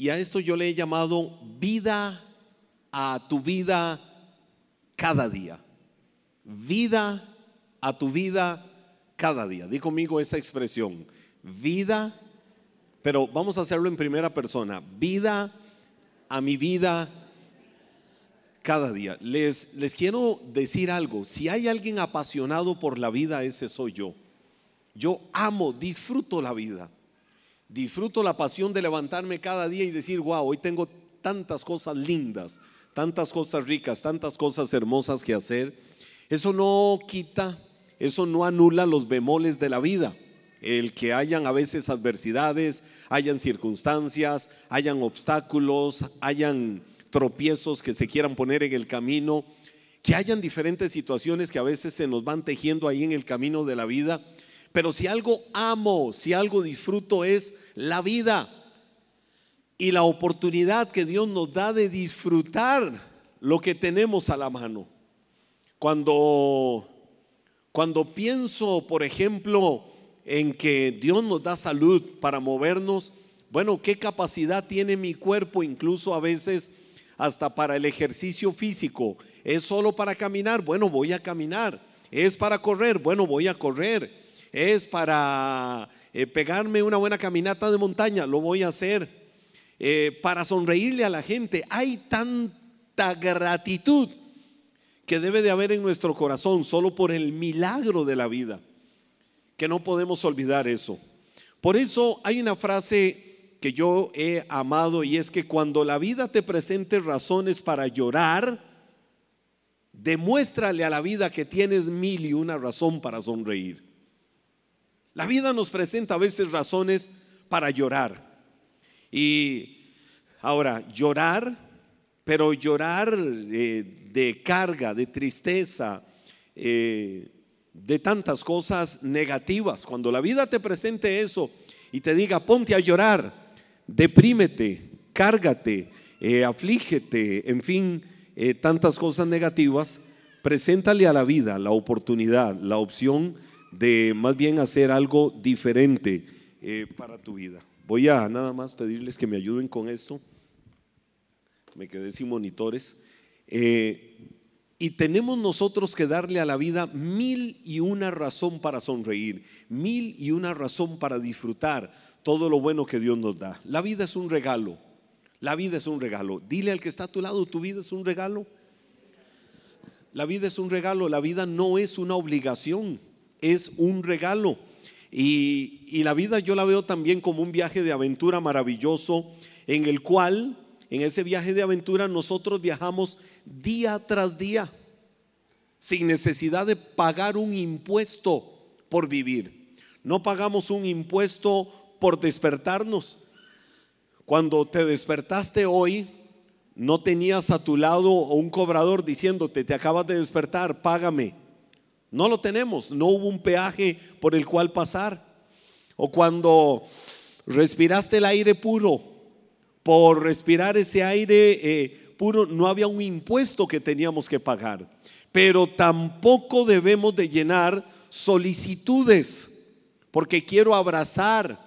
Y a esto yo le he llamado vida a tu vida cada día. Vida a tu vida cada día. Di conmigo esa expresión. Vida, pero vamos a hacerlo en primera persona. Vida a mi vida cada día. Les, les quiero decir algo. Si hay alguien apasionado por la vida, ese soy yo. Yo amo, disfruto la vida. Disfruto la pasión de levantarme cada día y decir, wow, hoy tengo tantas cosas lindas, tantas cosas ricas, tantas cosas hermosas que hacer. Eso no quita, eso no anula los bemoles de la vida. El que hayan a veces adversidades, hayan circunstancias, hayan obstáculos, hayan tropiezos que se quieran poner en el camino, que hayan diferentes situaciones que a veces se nos van tejiendo ahí en el camino de la vida. Pero si algo amo, si algo disfruto es la vida y la oportunidad que Dios nos da de disfrutar lo que tenemos a la mano. Cuando, cuando pienso, por ejemplo, en que Dios nos da salud para movernos, bueno, ¿qué capacidad tiene mi cuerpo incluso a veces hasta para el ejercicio físico? ¿Es solo para caminar? Bueno, voy a caminar. ¿Es para correr? Bueno, voy a correr. ¿Es para eh, pegarme una buena caminata de montaña? Lo voy a hacer. Eh, para sonreírle a la gente. Hay tanta gratitud que debe de haber en nuestro corazón solo por el milagro de la vida, que no podemos olvidar eso. Por eso hay una frase que yo he amado y es que cuando la vida te presente razones para llorar, demuéstrale a la vida que tienes mil y una razón para sonreír. La vida nos presenta a veces razones para llorar. Y ahora, llorar, pero llorar eh, de carga, de tristeza, eh, de tantas cosas negativas. Cuando la vida te presente eso y te diga, ponte a llorar, deprímete, cárgate, eh, aflígete, en fin, tantas cosas negativas, preséntale a la vida la oportunidad, la opción de más bien hacer algo diferente para tu vida. Voy a nada más pedirles que me ayuden con esto. Me quedé sin monitores. Eh, y tenemos nosotros que darle a la vida mil y una razón para sonreír, mil y una razón para disfrutar todo lo bueno que Dios nos da. La vida es un regalo, la vida es un regalo. Dile al que está a tu lado, tu vida es un regalo. La vida es un regalo, la vida no es una obligación, es un regalo. Y, la vida yo la veo también como un viaje de aventura maravilloso en el cual, en ese viaje de aventura, nosotros viajamos día tras día, sin necesidad de pagar un impuesto por vivir. No pagamos un impuesto por despertarnos. Cuando te despertaste hoy, no tenías a tu lado un cobrador diciéndote, te acabas de despertar, págame. No lo tenemos, no hubo un peaje por el cual pasar. O cuando respiraste el aire puro, por respirar ese aire eh, puro no había un impuesto que teníamos que pagar. Pero tampoco debemos de llenar solicitudes, porque quiero abrazar,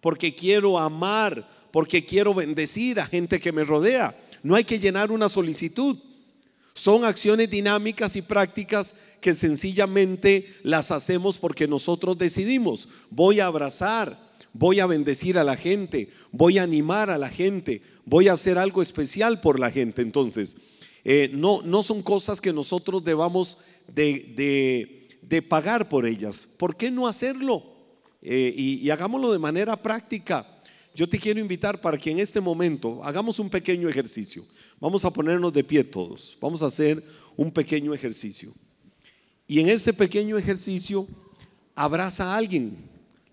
porque quiero amar, porque quiero bendecir a gente que me rodea. No hay que llenar una solicitud. Son acciones dinámicas y prácticas que sencillamente las hacemos porque nosotros decidimos. Voy a abrazar, voy a bendecir a la gente, voy a animar a la gente, voy a hacer algo especial por la gente. Entonces, eh, no, no son cosas que nosotros debamos de, pagar por ellas. ¿Por qué no hacerlo? Eh, y hagámoslo de manera práctica. Yo te quiero invitar para que en este momento hagamos un pequeño ejercicio. Vamos a ponernos de pie todos. Vamos a hacer un pequeño ejercicio. Y en ese pequeño ejercicio, abraza a alguien,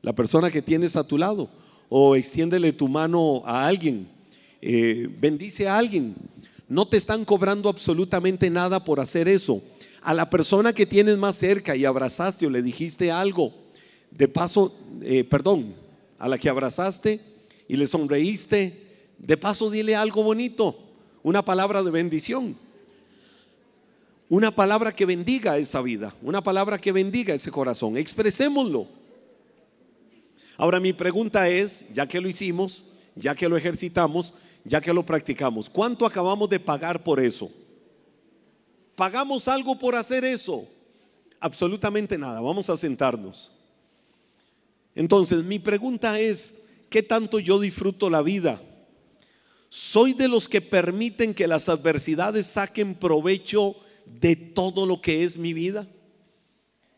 la persona que tienes a tu lado, o extiéndele tu mano a alguien, eh, bendice a alguien. No te están cobrando absolutamente nada por hacer eso. A la persona que tienes más cerca y abrazaste o le dijiste algo, de paso, eh, perdón, a la que abrazaste y le sonreíste, de paso dile algo bonito una palabra de bendición. Una palabra que bendiga esa vida, una palabra que bendiga ese corazón. Expresémoslo. Ahora mi pregunta es, ya que lo hicimos, ya que lo ejercitamos, ya que lo practicamos. ¿Cuánto acabamos de pagar por eso? ¿Pagamos algo por hacer eso? Absolutamente nada. Vamos a sentarnos. Entonces, mi pregunta es, ¿qué tanto yo disfruto la vida? ¿Soy de los que permiten que las adversidades saquen provecho de todo lo que es mi vida?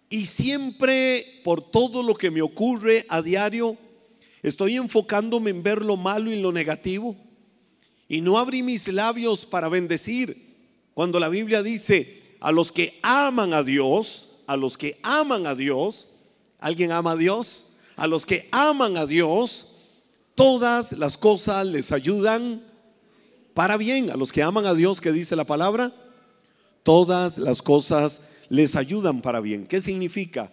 Y siempre por todo lo que me ocurre a diario, estoy enfocándome en ver lo malo y lo negativo. Y no abrí mis labios para bendecir. Cuando la Biblia dice, a los que aman a Dios, a los que aman a Dios, ¿alguien ama a Dios? A los que aman a Dios, todas las cosas les ayudan para bien. A los que aman a Dios, que dice la palabra, todas las cosas les ayudan para bien. ¿Qué significa?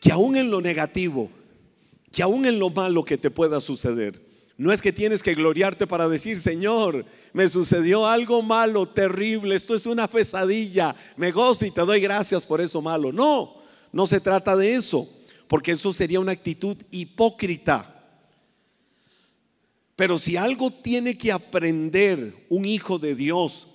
Que aún en lo negativo, que aún en lo malo que te pueda suceder, no es que tienes que gloriarte para decir, Señor, me sucedió algo malo, terrible, esto es una pesadilla, me gozo y te doy gracias por eso malo. No, no se trata de eso, porque eso sería una actitud hipócrita. Pero si algo tiene que aprender un hijo de Dios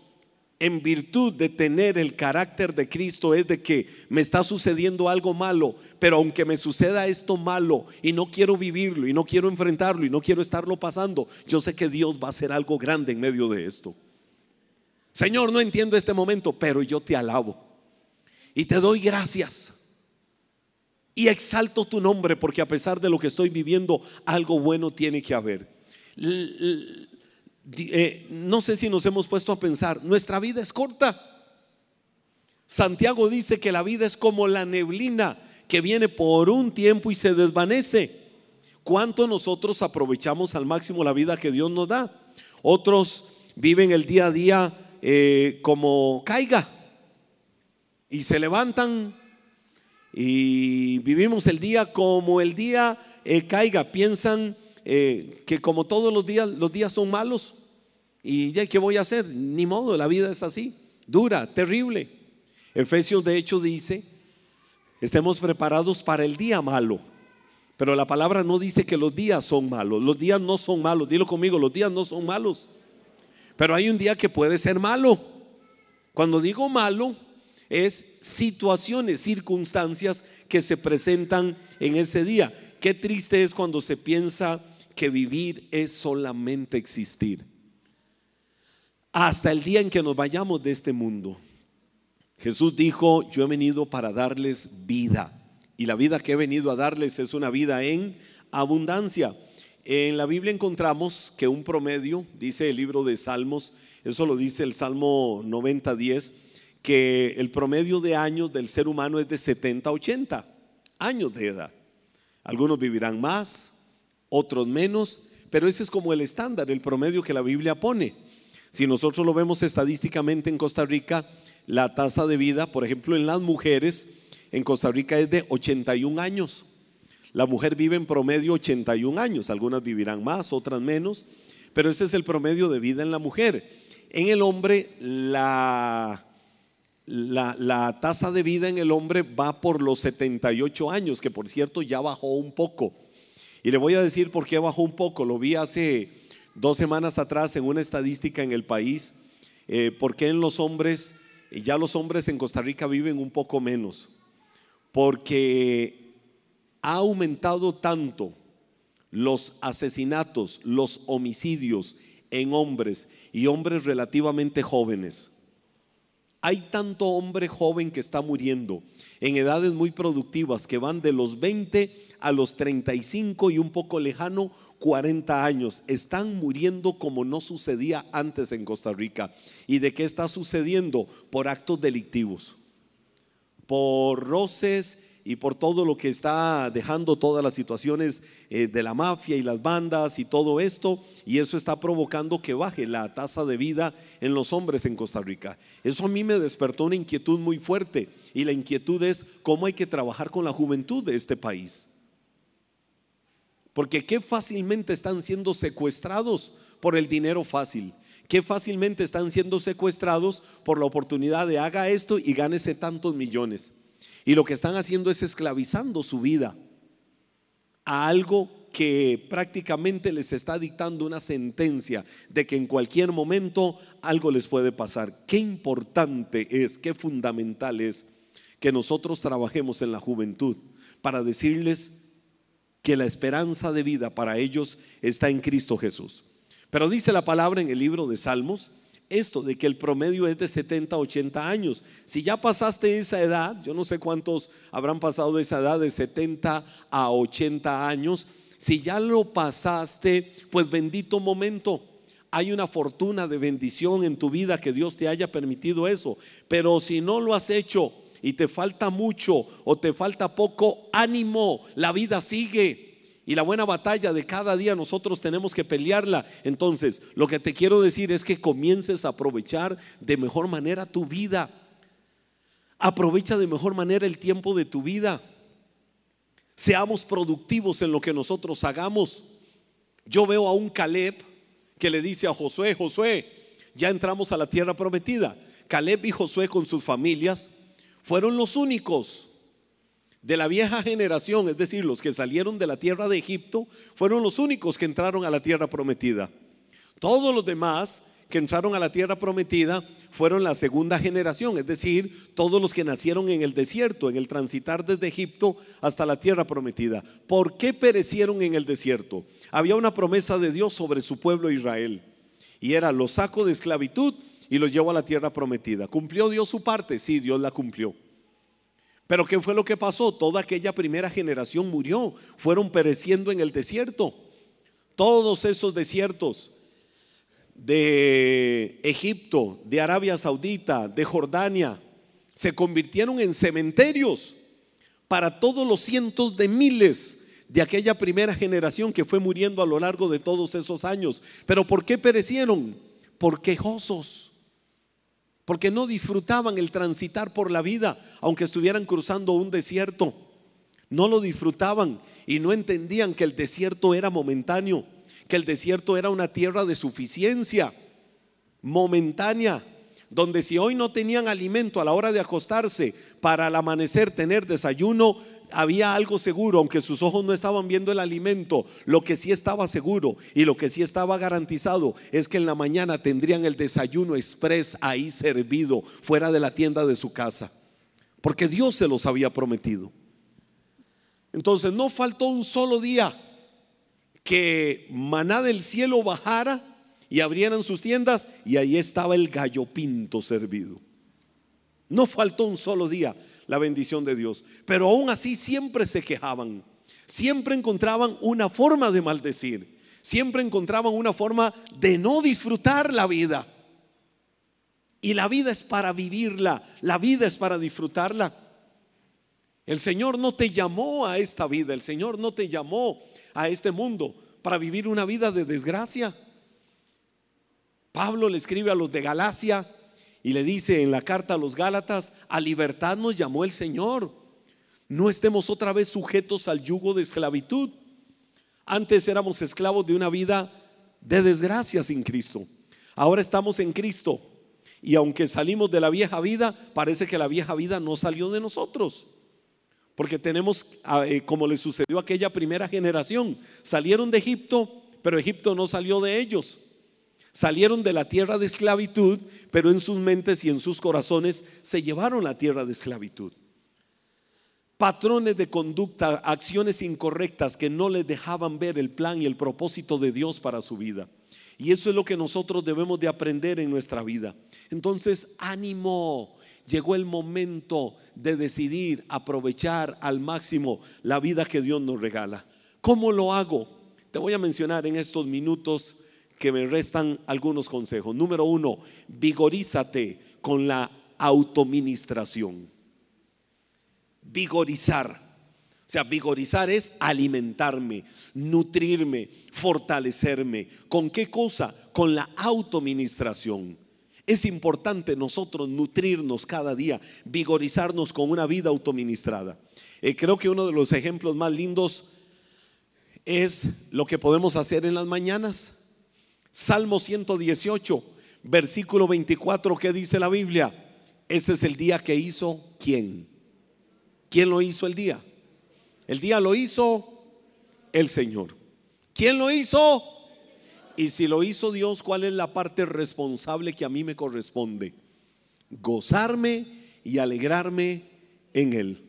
en virtud de tener el carácter de Cristo es de que me está sucediendo algo malo, pero aunque me suceda esto malo y no quiero vivirlo y no quiero enfrentarlo y no quiero estarlo pasando, yo sé que Dios va a hacer algo grande en medio de esto. Señor, no entiendo este momento, pero yo te alabo y te doy gracias. Y exalto tu nombre porque a pesar de lo que estoy viviendo, algo bueno tiene que haber. Eh, no sé si nos hemos puesto a pensar, nuestra vida es corta. Santiago dice que la vida es como la neblina que viene por un tiempo y se desvanece. ¿Cuánto nosotros aprovechamos al máximo la vida que Dios nos da? Otros viven el día a día eh, como caiga y se levantan y vivimos el día como el día eh, caiga. Piensan eh, que como todos los días, los días son malos. Y ya, ¿qué voy a hacer? Ni modo, la vida es así, dura, terrible. Efesios de hecho dice, estemos preparados para el día malo. Pero la palabra no dice que los días son malos. Los días no son malos. Dilo conmigo, los días no son malos. Pero hay un día que puede ser malo. Cuando digo malo, es situaciones, circunstancias que se presentan en ese día. Qué triste es cuando se piensa que vivir es solamente existir. Hasta el día en que nos vayamos de este mundo. Jesús dijo, yo he venido para darles vida. Y la vida que he venido a darles es una vida en abundancia. En la Biblia encontramos que un promedio, dice el libro de Salmos, eso lo dice el Salmo 90-10, que el promedio de años del ser humano es de 70 80 años de edad. Algunos vivirán más, otros menos, pero ese es como el estándar, el promedio que la Biblia pone. Si nosotros lo vemos estadísticamente en Costa Rica, la tasa de vida, por ejemplo, en las mujeres en Costa Rica es de 81 años. La mujer vive en promedio 81 años, algunas vivirán más, otras menos, pero ese es el promedio de vida en la mujer. En el hombre, la, la, la, tasa de vida en el hombre va por los 78 años, que por cierto ya bajó un poco. Y le voy a decir por qué bajó un poco. Lo vi hace dos semanas atrás en una estadística en el país. Eh, ¿Por qué en los hombres, ya los hombres en Costa Rica viven un poco menos? Porque ha aumentado tanto los asesinatos, los homicidios en hombres y hombres relativamente jóvenes hay tanto hombre joven que está muriendo en edades muy productivas que van de los 20 a los 35 y un poco lejano 40 años. Están muriendo como no sucedía antes en Costa Rica. ¿Y de qué está sucediendo? Por actos delictivos, por roces y por todo lo que está dejando todas las situaciones eh, de la mafia y las bandas y todo esto, y eso está provocando que baje la tasa de vida en los hombres en Costa Rica. Eso a mí me despertó una inquietud muy fuerte, y la inquietud es cómo hay que trabajar con la juventud de este país. Porque qué fácilmente están siendo secuestrados por el dinero fácil. Qué fácilmente están siendo secuestrados por la oportunidad de haga esto y gánese tantos millones. Y lo que están haciendo es esclavizando su vida a algo que prácticamente les está dictando una sentencia de que en cualquier momento algo les puede pasar. Qué importante es, qué fundamental es que nosotros trabajemos en la juventud para decirles que la esperanza de vida para ellos está en Cristo Jesús. Pero dice la palabra en el libro de Salmos, esto de que el promedio es de 70, 80 años. Si ya pasaste esa edad, yo no sé cuántos habrán pasado esa edad de 70 a 80 años, si ya lo pasaste, pues bendito momento. Hay una fortuna de bendición en tu vida que Dios te haya permitido eso. Pero si no lo has hecho y te falta mucho o te falta poco, ánimo, la vida sigue. Y la buena batalla de cada día nosotros tenemos que pelearla. Entonces, lo que te quiero decir es que comiences a aprovechar de mejor manera tu vida. Aprovecha de mejor manera el tiempo de tu vida. Seamos productivos en lo que nosotros hagamos. Yo veo a un Caleb que le dice a Josué, Josué, ya entramos a la tierra prometida. Caleb y Josué con sus familias fueron los únicos de la vieja generación, es decir, los que salieron de la tierra de Egipto, fueron los únicos que entraron a la tierra prometida. Todos los demás que entraron a la tierra prometida fueron la segunda generación, es decir, todos los que nacieron en el desierto, en el transitar desde Egipto hasta la tierra prometida. ¿Por qué perecieron en el desierto? Había una promesa de Dios sobre su pueblo Israel y era los saco de esclavitud y los llevó a la tierra prometida. ¿Cumplió Dios su parte? Sí, Dios la cumplió. Pero ¿qué fue lo que pasó? Toda aquella primera generación murió, fueron pereciendo en el desierto. Todos esos desiertos de Egipto, de Arabia Saudita, de Jordania, se convirtieron en cementerios para todos los cientos de miles de aquella primera generación que fue muriendo a lo largo de todos esos años. Pero ¿por qué perecieron? Por quejosos porque no disfrutaban el transitar por la vida, aunque estuvieran cruzando un desierto. No lo disfrutaban y no entendían que el desierto era momentáneo, que el desierto era una tierra de suficiencia, momentánea, donde si hoy no tenían alimento a la hora de acostarse para al amanecer tener desayuno, había algo seguro, aunque sus ojos no estaban viendo el alimento, lo que sí estaba seguro y lo que sí estaba garantizado es que en la mañana tendrían el desayuno express ahí servido fuera de la tienda de su casa, porque Dios se los había prometido. Entonces no faltó un solo día que maná del cielo bajara y abrieran sus tiendas y ahí estaba el gallo pinto servido. No faltó un solo día la bendición de Dios, pero aún así siempre se quejaban, siempre encontraban una forma de maldecir, siempre encontraban una forma de no disfrutar la vida. Y la vida es para vivirla, la vida es para disfrutarla. El Señor no te llamó a esta vida, el Señor no te llamó a este mundo para vivir una vida de desgracia. Pablo le escribe a los de Galacia y le dice en la carta a los Gálatas, a libertad nos llamó el Señor. No estemos otra vez sujetos al yugo de esclavitud. Antes éramos esclavos de una vida de desgracia sin Cristo. Ahora estamos en Cristo. Y aunque salimos de la vieja vida, parece que la vieja vida no salió de nosotros. Porque tenemos, ah, eh, como le sucedió a aquella primera generación, salieron de Egipto, pero Egipto no salió de ellos. Salieron de la tierra de esclavitud, pero en sus mentes y en sus corazones se llevaron la tierra de esclavitud. Patrones de conducta, acciones incorrectas que no les dejaban ver el plan y el propósito de Dios para su vida. Y eso es lo que nosotros debemos de aprender en nuestra vida. Entonces, ánimo. Llegó el momento de decidir aprovechar al máximo la vida que Dios nos regala. ¿Cómo lo hago? Te voy a mencionar en estos minutos que me restan algunos consejos. Número uno, vigorízate con la autoministración. Vigorizar. O sea, vigorizar es alimentarme, nutrirme, fortalecerme. ¿Con qué cosa? Con la autoministración. Es importante nosotros nutrirnos cada día, vigorizarnos con una vida autoministrada. Eh, creo que uno de los ejemplos más lindos es lo que podemos hacer en las mañanas. Salmo 118, versículo 24, ¿qué dice la Biblia? Ese es el día que hizo quién. ¿Quién lo hizo el día? El día lo hizo el Señor. ¿Quién lo hizo? Y si lo hizo Dios, ¿cuál es la parte responsable que a mí me corresponde? Gozarme y alegrarme en Él.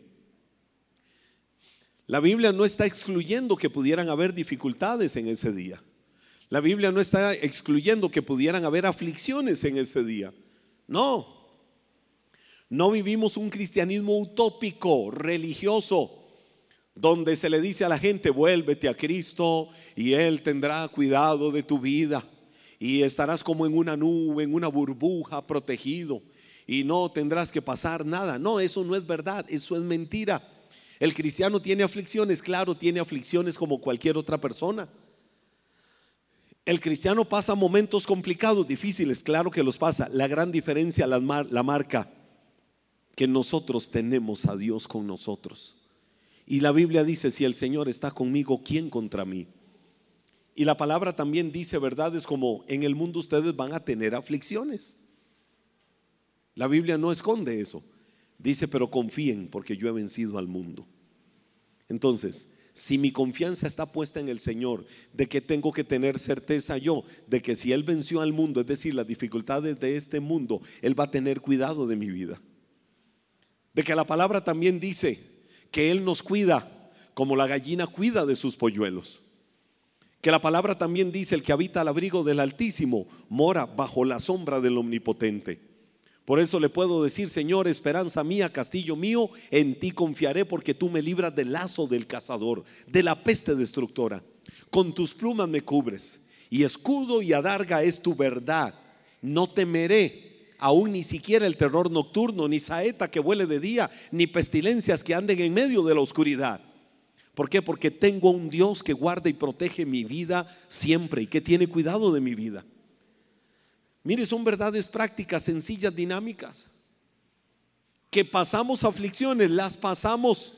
La Biblia no está excluyendo que pudieran haber dificultades en ese día. La Biblia no está excluyendo que pudieran haber aflicciones en ese día. No. No vivimos un cristianismo utópico, religioso, donde se le dice a la gente, vuélvete a Cristo y Él tendrá cuidado de tu vida y estarás como en una nube, en una burbuja, protegido y no tendrás que pasar nada. No, eso no es verdad, eso es mentira. El cristiano tiene aflicciones, claro, tiene aflicciones como cualquier otra persona. El cristiano pasa momentos complicados, difíciles, claro que los pasa. La gran diferencia la, marca que nosotros tenemos a Dios con nosotros. Y la Biblia dice, si el Señor está conmigo, ¿quién contra mí? Y la palabra también dice verdades como, en el mundo ustedes van a tener aflicciones. La Biblia no esconde eso. Dice, pero confíen porque yo he vencido al mundo. Entonces, si mi confianza está puesta en el Señor, de que tengo que tener certeza yo, de que si Él venció al mundo, es decir, las dificultades de este mundo, Él va a tener cuidado de mi vida. De que la palabra también dice que Él nos cuida como la gallina cuida de sus polluelos. Que la palabra también dice, el que habita al abrigo del Altísimo mora bajo la sombra del Omnipotente. Por eso le puedo decir, Señor, esperanza mía, castillo mío, en ti confiaré porque tú me libras del lazo del cazador, de la peste destructora. Con tus plumas me cubres y escudo y adarga es tu verdad. No temeré aún ni siquiera el terror nocturno, ni saeta que vuele de día, ni pestilencias que anden en medio de la oscuridad. ¿Por qué? Porque tengo un Dios que guarda y protege mi vida siempre y que tiene cuidado de mi vida. Mire, son verdades prácticas, sencillas, dinámicas. Que pasamos aflicciones, las pasamos,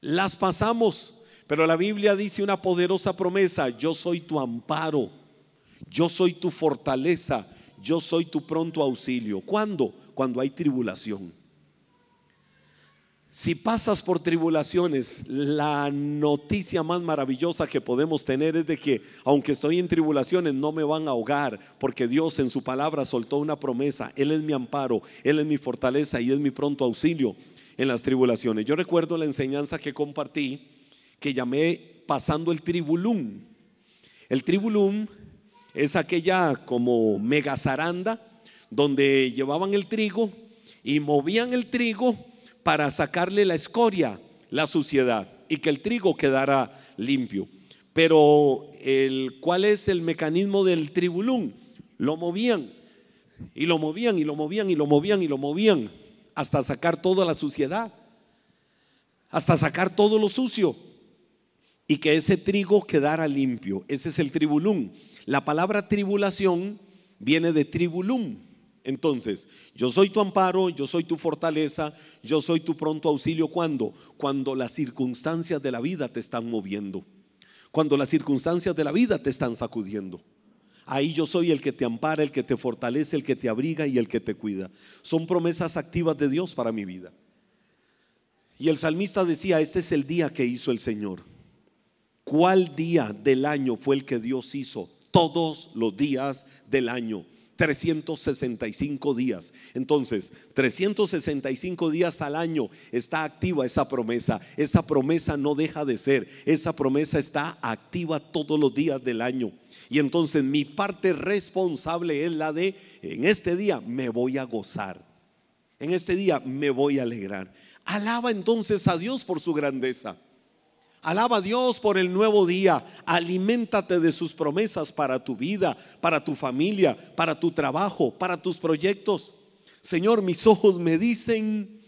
las pasamos. Pero la Biblia dice una poderosa promesa, yo soy tu amparo, yo soy tu fortaleza, yo soy tu pronto auxilio. ¿Cuándo? Cuando hay tribulación. Si pasas por tribulaciones, la noticia más maravillosa que podemos tener es de que aunque estoy en tribulaciones no me van a ahogar, porque Dios en su palabra soltó una promesa. Él es mi amparo, Él es mi fortaleza y es mi pronto auxilio en las tribulaciones. Yo recuerdo la enseñanza que compartí que llamé pasando el tribulum. El tribulum es aquella como mega zaranda donde llevaban el trigo y movían el trigo para sacarle la escoria, la suciedad, y que el trigo quedara limpio. Pero el, ¿cuál es el mecanismo del tribulum? Lo movían y lo movían y lo movían y lo movían y lo movían hasta sacar toda la suciedad, hasta sacar todo lo sucio y que ese trigo quedara limpio. Ese es el tribulum. La palabra tribulación viene de tribulum, entonces, yo soy tu amparo, yo soy tu fortaleza, yo soy tu pronto auxilio. ¿Cuándo? Cuando las circunstancias de la vida te están moviendo. Cuando las circunstancias de la vida te están sacudiendo. Ahí yo soy el que te ampara, el que te fortalece, el que te abriga y el que te cuida. Son promesas activas de Dios para mi vida. Y el salmista decía, este es el día que hizo el Señor. ¿Cuál día del año fue el que Dios hizo? Todos los días del año 365 días. Entonces, 365 días al año está activa esa promesa. Esa promesa no deja de ser. Esa promesa está activa todos los días del año. Y entonces mi parte responsable es la de, en este día me voy a gozar. En este día me voy a alegrar. Alaba entonces a Dios por su grandeza. Alaba a Dios por el nuevo día. Aliméntate de sus promesas para tu vida, para tu familia, para tu trabajo, para tus proyectos. Señor, mis ojos me dicen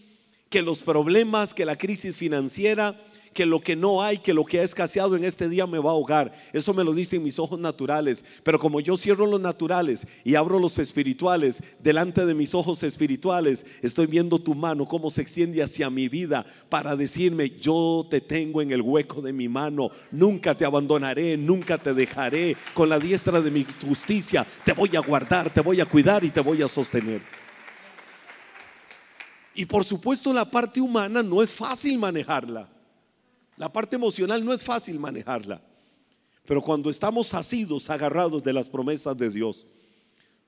que los problemas, que la crisis financiera, que lo que no hay, que lo que ha escaseado en este día me va a ahogar. Eso me lo dicen mis ojos naturales. Pero como yo cierro los naturales y abro los espirituales, delante de mis ojos espirituales, estoy viendo tu mano, cómo se extiende hacia mi vida para decirme, yo te tengo en el hueco de mi mano, nunca te abandonaré, nunca te dejaré. Con la diestra de mi justicia te voy a guardar, te voy a cuidar y te voy a sostener. Y por supuesto la parte humana no es fácil manejarla. La parte emocional no es fácil manejarla. Pero cuando estamos asidos, agarrados de las promesas de Dios,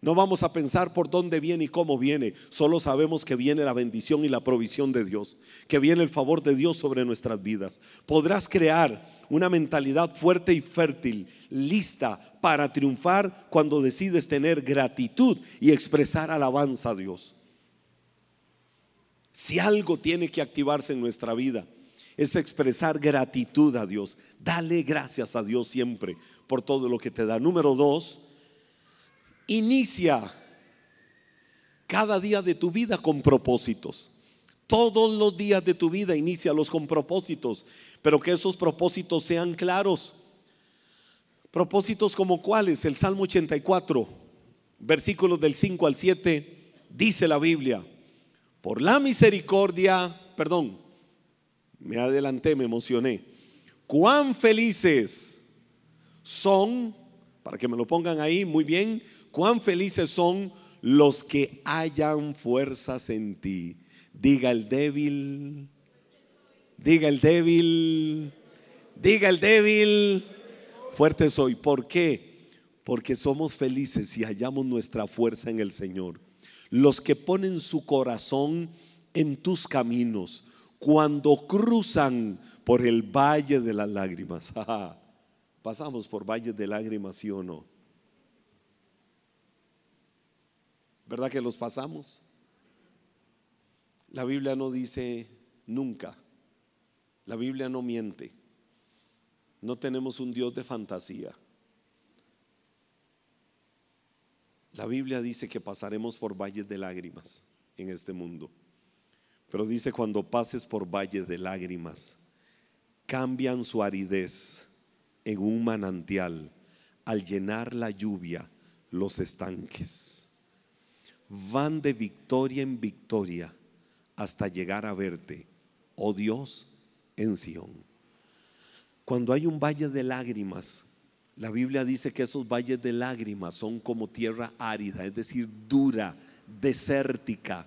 no vamos a pensar por dónde viene y cómo viene. Solo sabemos que viene la bendición y la provisión de Dios, que viene el favor de Dios sobre nuestras vidas. Podrás crear una mentalidad fuerte y fértil, lista para triunfar cuando decides tener gratitud y expresar alabanza a Dios. Si algo tiene que activarse en nuestra vida, es expresar gratitud a Dios. Dale gracias a Dios siempre por todo lo que te da. Número dos, inicia cada día de tu vida con propósitos. Todos los días de tu vida los con propósitos, pero que esos propósitos sean claros. Propósitos como cuáles? El Salmo 84, versículos del 5 al 7, dice la Biblia, por la misericordia, perdón, me adelanté, me emocioné. Cuán felices son, para que me lo pongan ahí muy bien, cuán felices son los que hayan fuerzas en ti. Diga el débil, diga el débil, diga el débil, fuerte soy. ¿Por qué? Porque somos felices si hallamos nuestra fuerza en el Señor. Los que ponen su corazón en tus caminos, cuando cruzan por el valle de las lágrimas. Pasamos por valles de lágrimas, sí o no. ¿Verdad que los pasamos? La Biblia no dice nunca. La Biblia no miente. No tenemos un Dios de fantasía. La Biblia dice que pasaremos por valles de lágrimas en este mundo. Pero dice cuando pases por valles de lágrimas, cambian su aridez en un manantial al llenar la lluvia los estanques van de victoria en victoria hasta llegar a verte, oh Dios, en Sión. Cuando hay un valle de lágrimas, la Biblia dice que esos valles de lágrimas son como tierra árida, es decir, dura, desértica,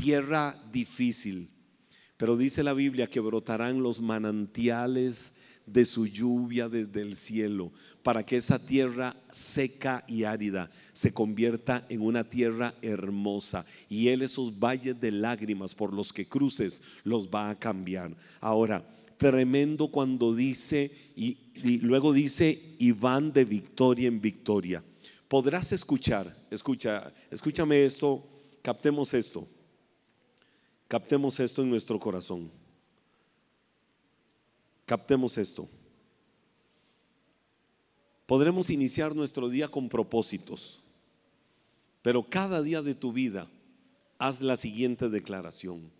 tierra difícil. Pero dice la Biblia que brotarán los manantiales de su lluvia desde el cielo, para que esa tierra seca y árida se convierta en una tierra hermosa. Y Él esos valles de lágrimas por los que cruces los va a cambiar. Ahora, tremendo cuando dice, y, luego dice, y van de victoria en victoria. Podrás escuchar, escucha, escúchame esto, captemos esto, captemos esto en nuestro corazón. Captemos esto. Podremos iniciar nuestro día con propósitos, pero cada día de tu vida haz la siguiente declaración.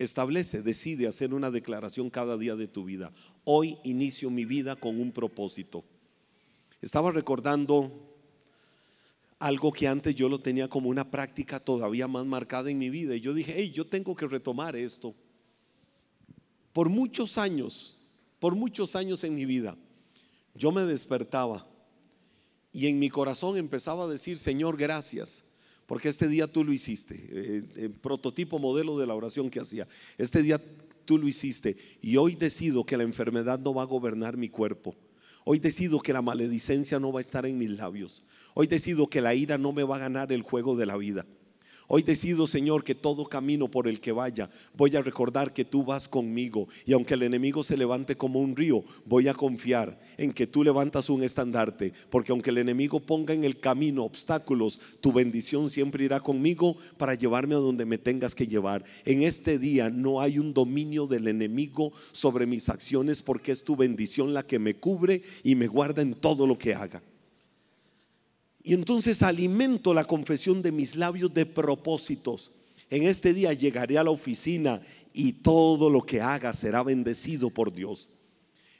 Establece, decide hacer una declaración cada día de tu vida. Hoy inicio mi vida con un propósito. Estaba recordando algo que antes yo lo tenía como una práctica todavía más marcada en mi vida. Y yo dije, hey, yo tengo que retomar esto. Por muchos años, por muchos años en mi vida, yo me despertaba y en mi corazón empezaba a decir, Señor, gracias, porque este día tú lo hiciste, el eh, eh, prototipo modelo de la oración que hacía, este día tú lo hiciste y hoy decido que la enfermedad no va a gobernar mi cuerpo. Hoy decido que la maledicencia no va a estar en mis labios. Hoy decido que la ira no me va a ganar el juego de la vida. Hoy decido, Señor, que todo camino por el que vaya, voy a recordar que tú vas conmigo. Y aunque el enemigo se levante como un río, voy a confiar en que tú levantas un estandarte. Porque aunque el enemigo ponga en el camino obstáculos, tu bendición siempre irá conmigo para llevarme a donde me tengas que llevar. En este día no hay un dominio del enemigo sobre mis acciones porque es tu bendición la que me cubre y me guarda en todo lo que haga. Y entonces alimento la confesión de mis labios de propósitos. En este día llegaré a la oficina y todo lo que haga será bendecido por Dios.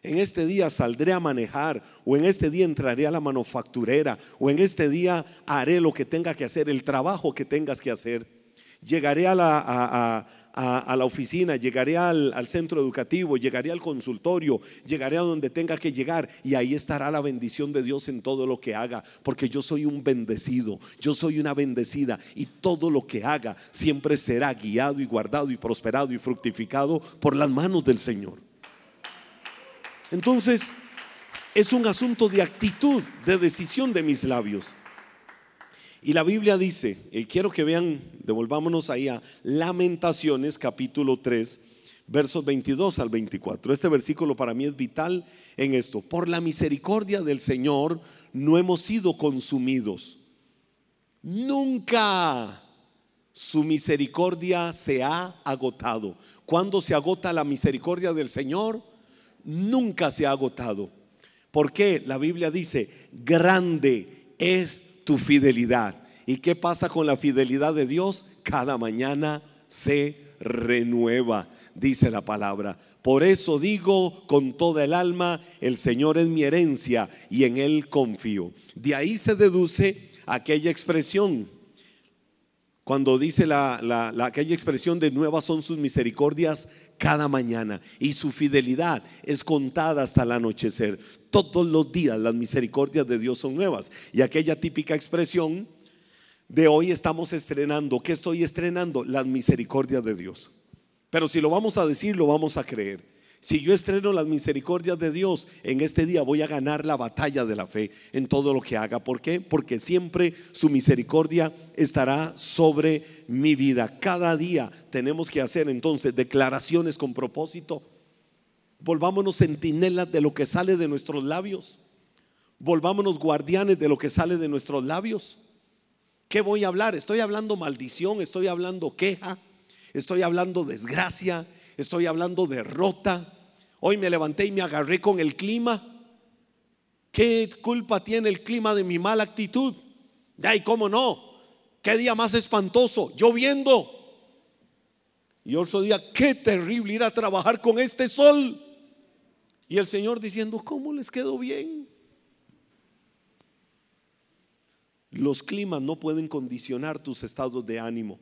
En este día saldré a manejar o en este día entraré a la manufacturera o en este día haré lo que tenga que hacer, el trabajo que tengas que hacer. Llegaré a la, a, la oficina, llegaré al, al, centro educativo, llegaré al consultorio, llegaré a donde tenga que llegar y ahí estará la bendición de Dios en todo lo que haga, porque yo soy un bendecido, yo soy una bendecida y todo lo que haga siempre será guiado y guardado y prosperado y fructificado por las manos del Señor. Entonces, es un asunto de actitud, de decisión de mis labios. Y la Biblia dice, y quiero que vean, devolvámonos ahí a Lamentaciones capítulo 3, versos 22 al 24. Este versículo para mí es vital en esto. Por la misericordia del Señor no hemos sido consumidos. Nunca su misericordia se ha agotado. ¿Cuándo se agota la misericordia del Señor? Nunca se ha agotado. ¿Por qué? La Biblia dice, grande es tu fidelidad. ¿Y qué pasa con la fidelidad de Dios? Cada mañana se renueva, dice la palabra. Por eso digo con toda el alma, el Señor es mi herencia y en Él confío. De ahí se deduce aquella expresión cuando dice la, aquella expresión de nuevas son sus misericordias cada mañana y su fidelidad es contada hasta el anochecer. Todos los días las misericordias de Dios son nuevas. Y aquella típica expresión de hoy estamos estrenando, ¿qué estoy estrenando? Las misericordias de Dios. Pero si lo vamos a decir, lo vamos a creer. Si yo estreno las misericordias de Dios en este día, voy a ganar la batalla de la fe en todo lo que haga. ¿Por qué? Porque siempre su misericordia estará sobre mi vida. Cada día tenemos que hacer entonces declaraciones con propósito. Volvámonos centinelas de lo que sale de nuestros labios. Volvámonos guardianes de lo que sale de nuestros labios. ¿Qué voy a hablar? Estoy hablando maldición, estoy hablando queja, estoy hablando desgracia, estoy hablando derrota. Hoy me levanté y me agarré con el clima. ¿Qué culpa tiene el clima de mi mala actitud? y cómo no. Qué día más espantoso, lloviendo. Y otro día, qué terrible ir a trabajar con este sol. Y el Señor diciendo, ¿cómo les quedó bien? Los climas no pueden condicionar tus estados de ánimo.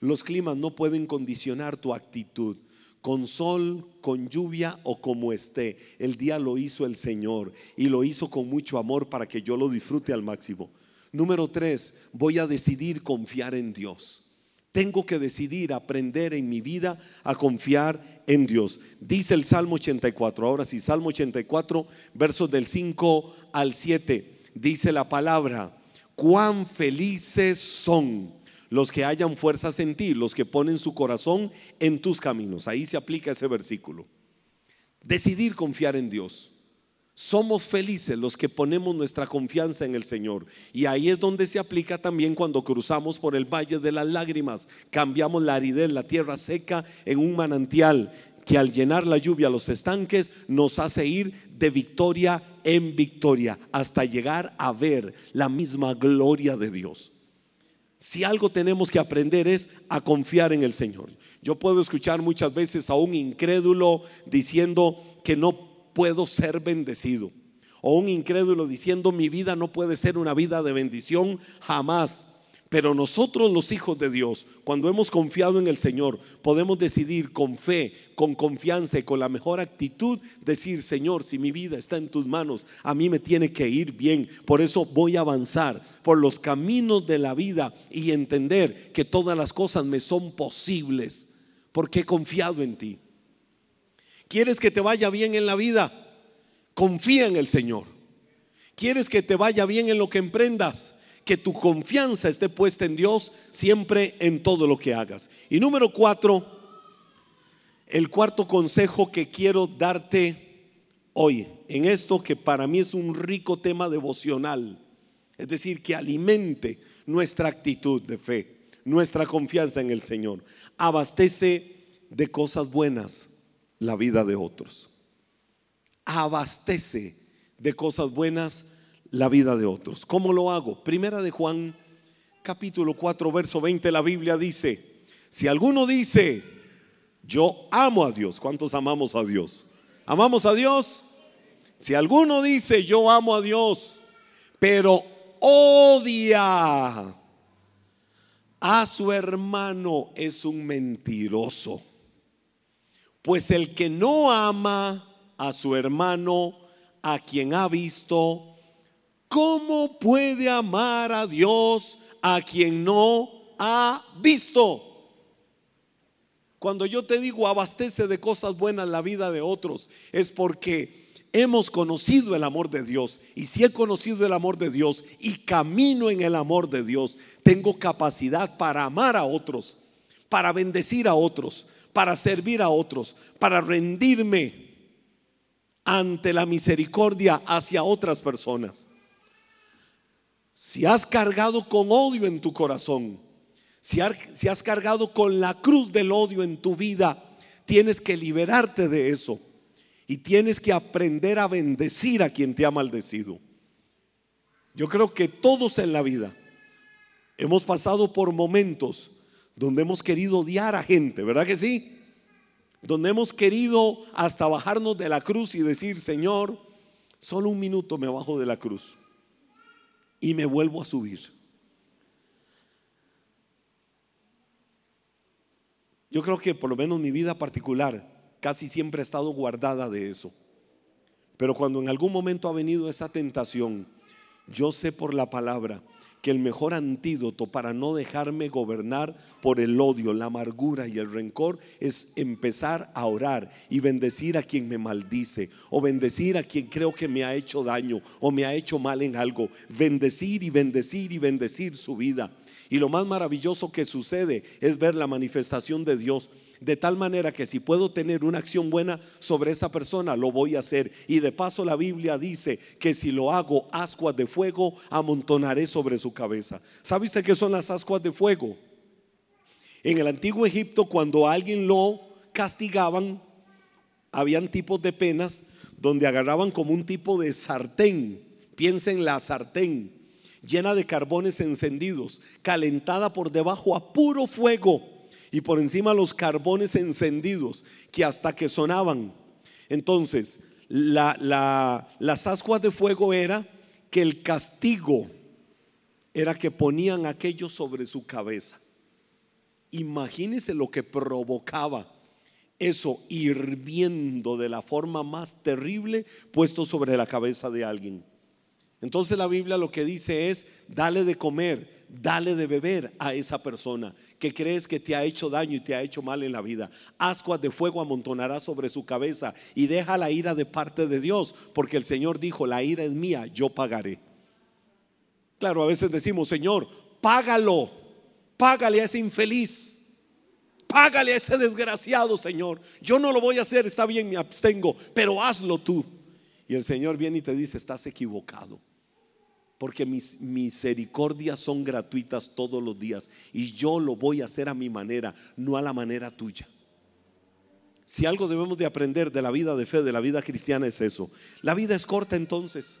Los climas no pueden condicionar tu actitud con sol, con lluvia o como esté. El día lo hizo el Señor y lo hizo con mucho amor para que yo lo disfrute al máximo. Número tres, voy a decidir confiar en Dios. Tengo que decidir aprender en mi vida a confiar en Dios. Dice el Salmo 84. Ahora sí, Salmo 84, versos del 5 al 7. Dice la palabra, cuán felices son los que hayan fuerzas en ti, los que ponen su corazón en tus caminos. Ahí se aplica ese versículo. Decidir confiar en Dios. Somos felices los que ponemos nuestra confianza en el Señor. Y ahí es donde se aplica también cuando cruzamos por el valle de las lágrimas. Cambiamos la aridez, la tierra seca, en un manantial que al llenar la lluvia los estanques nos hace ir de victoria en victoria hasta llegar a ver la misma gloria de Dios. Si algo tenemos que aprender es a confiar en el Señor. Yo puedo escuchar muchas veces a un incrédulo diciendo que no puedo ser bendecido. O un incrédulo diciendo mi vida no puede ser una vida de bendición jamás. Pero nosotros los hijos de Dios, cuando hemos confiado en el Señor, podemos decidir con fe, con confianza y con la mejor actitud, decir, Señor, si mi vida está en tus manos, a mí me tiene que ir bien. Por eso voy a avanzar por los caminos de la vida y entender que todas las cosas me son posibles, porque he confiado en ti. ¿Quieres que te vaya bien en la vida? Confía en el Señor. ¿Quieres que te vaya bien en lo que emprendas? Que tu confianza esté puesta en Dios siempre en todo lo que hagas. Y número cuatro, el cuarto consejo que quiero darte hoy, en esto que para mí es un rico tema devocional, es decir, que alimente nuestra actitud de fe, nuestra confianza en el Señor. Abastece de cosas buenas la vida de otros. Abastece de cosas buenas la vida de otros. ¿Cómo lo hago? Primera de Juan, capítulo 4, verso 20, la Biblia dice, si alguno dice, yo amo a Dios, ¿cuántos amamos a Dios? ¿Amamos a Dios? Si alguno dice, yo amo a Dios, pero odia a su hermano, es un mentiroso. Pues el que no ama a su hermano, a quien ha visto, ¿Cómo puede amar a Dios a quien no ha visto? Cuando yo te digo abastece de cosas buenas la vida de otros, es porque hemos conocido el amor de Dios. Y si he conocido el amor de Dios y camino en el amor de Dios, tengo capacidad para amar a otros, para bendecir a otros, para servir a otros, para rendirme ante la misericordia hacia otras personas. Si has cargado con odio en tu corazón, si has, cargado con la cruz del odio en tu vida, tienes que liberarte de eso. Y tienes que aprender a bendecir a quien te ha maldecido. Yo creo que todos en la vida hemos pasado por momentos donde hemos querido odiar a gente, ¿verdad que sí? Donde hemos querido hasta bajarnos de la cruz y decir, Señor, solo un minuto me bajo de la cruz y me vuelvo a subir. Yo creo que por lo menos mi vida particular casi siempre ha estado guardada de eso. Pero cuando en algún momento ha venido esa tentación, yo sé por la palabra que el mejor antídoto para no dejarme gobernar por el odio, la amargura y el rencor es empezar a orar y bendecir a quien me maldice o bendecir a quien creo que me ha hecho daño o me ha hecho mal en algo. Bendecir y bendecir y bendecir su vida. Y lo más maravilloso que sucede es ver la manifestación de Dios. De tal manera que si puedo tener una acción buena sobre esa persona, lo voy a hacer. Y de paso la Biblia dice que si lo hago, ascuas de fuego amontonaré sobre su cabeza. ¿Sabe usted qué son las ascuas de fuego? En el antiguo Egipto, cuando alguien lo castigaban, habían tipos de penas donde agarraban como un tipo de sartén. Piensen la sartén llena de carbones encendidos, calentada por debajo a puro fuego y por encima los carbones encendidos que hasta que sonaban. Entonces, las ascuas de fuego era que el castigo era que ponían aquello sobre su cabeza. Imagínense lo que provocaba eso hirviendo de la forma más terrible puesto sobre la cabeza de alguien. Entonces la Biblia lo que dice es, dale de comer, dale de beber a esa persona que crees que te ha hecho daño y te ha hecho mal en la vida. Ascuas de fuego amontonará sobre su cabeza y deja la ira de parte de Dios, porque el Señor dijo, la ira es mía, yo pagaré. Claro, a veces decimos, Señor, págalo, págale a ese infeliz. Págale a ese desgraciado, Señor. Yo no lo voy a hacer, está bien, me abstengo, pero hazlo tú. Y el Señor viene y te dice, estás equivocado porque mis misericordias son gratuitas todos los días y yo lo voy a hacer a mi manera, no a la manera tuya. Si algo debemos de aprender de la vida de fe, de la vida cristiana es eso. La vida es corta entonces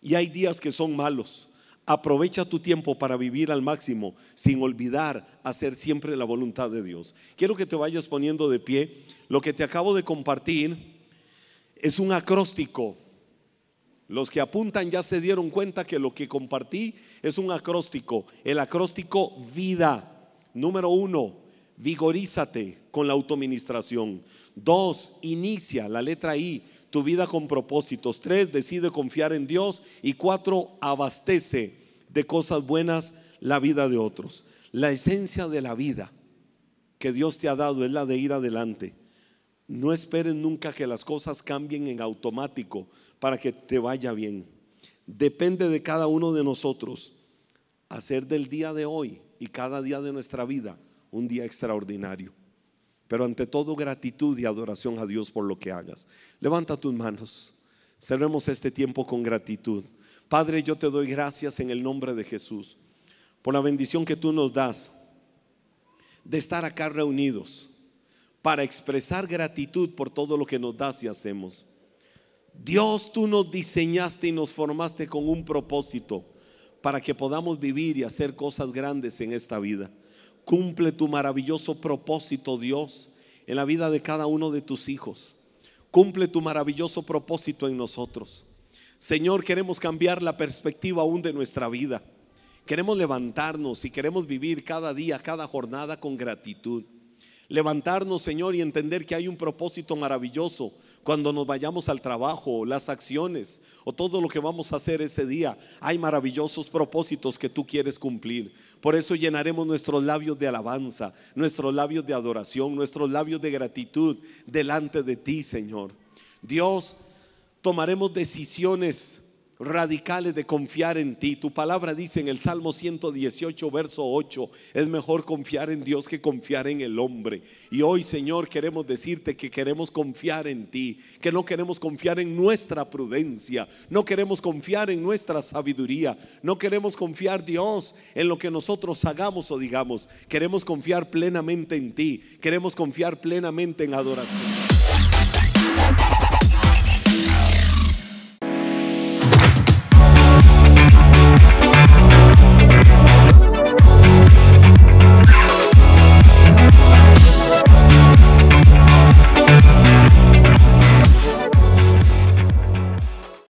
y hay días que son malos. Aprovecha tu tiempo para vivir al máximo sin olvidar hacer siempre la voluntad de Dios. Quiero que te vayas poniendo de pie. Lo que te acabo de compartir es un acróstico los que apuntan ya se dieron cuenta que lo que compartí es un acróstico. El acróstico vida. Número uno, vigorízate con la autoministración. Dos, inicia la letra I, tu vida con propósitos. Tres, decide confiar en Dios. Y cuatro, abastece de cosas buenas la vida de otros. La esencia de la vida que Dios te ha dado es la de ir adelante. No esperen nunca que las cosas cambien en automático para que te vaya bien. Depende de cada uno de nosotros hacer del día de hoy y cada día de nuestra vida un día extraordinario. Pero ante todo gratitud y adoración a Dios por lo que hagas. Levanta tus manos. Cerremos este tiempo con gratitud. Padre, yo te doy gracias en el nombre de Jesús por la bendición que tú nos das de estar acá reunidos para expresar gratitud por todo lo que nos das y hacemos. Dios, tú nos diseñaste y nos formaste con un propósito para que podamos vivir y hacer cosas grandes en esta vida. Cumple tu maravilloso propósito, Dios, en la vida de cada uno de tus hijos. Cumple tu maravilloso propósito en nosotros. Señor, queremos cambiar la perspectiva aún de nuestra vida. Queremos levantarnos y queremos vivir cada día, cada jornada con gratitud levantarnos, Señor, y entender que hay un propósito maravilloso cuando nos vayamos al trabajo, las acciones o todo lo que vamos a hacer ese día. Hay maravillosos propósitos que tú quieres cumplir. Por eso llenaremos nuestros labios de alabanza, nuestros labios de adoración, nuestros labios de gratitud delante de ti, Señor. Dios, tomaremos decisiones radicales de confiar en ti. Tu palabra dice en el Salmo 118, verso 8, es mejor confiar en Dios que confiar en el hombre. Y hoy, Señor, queremos decirte que queremos confiar en ti, que no queremos confiar en nuestra prudencia, no queremos confiar en nuestra sabiduría, no queremos confiar, Dios, en lo que nosotros hagamos o digamos. Queremos confiar plenamente en ti, queremos confiar plenamente en adoración.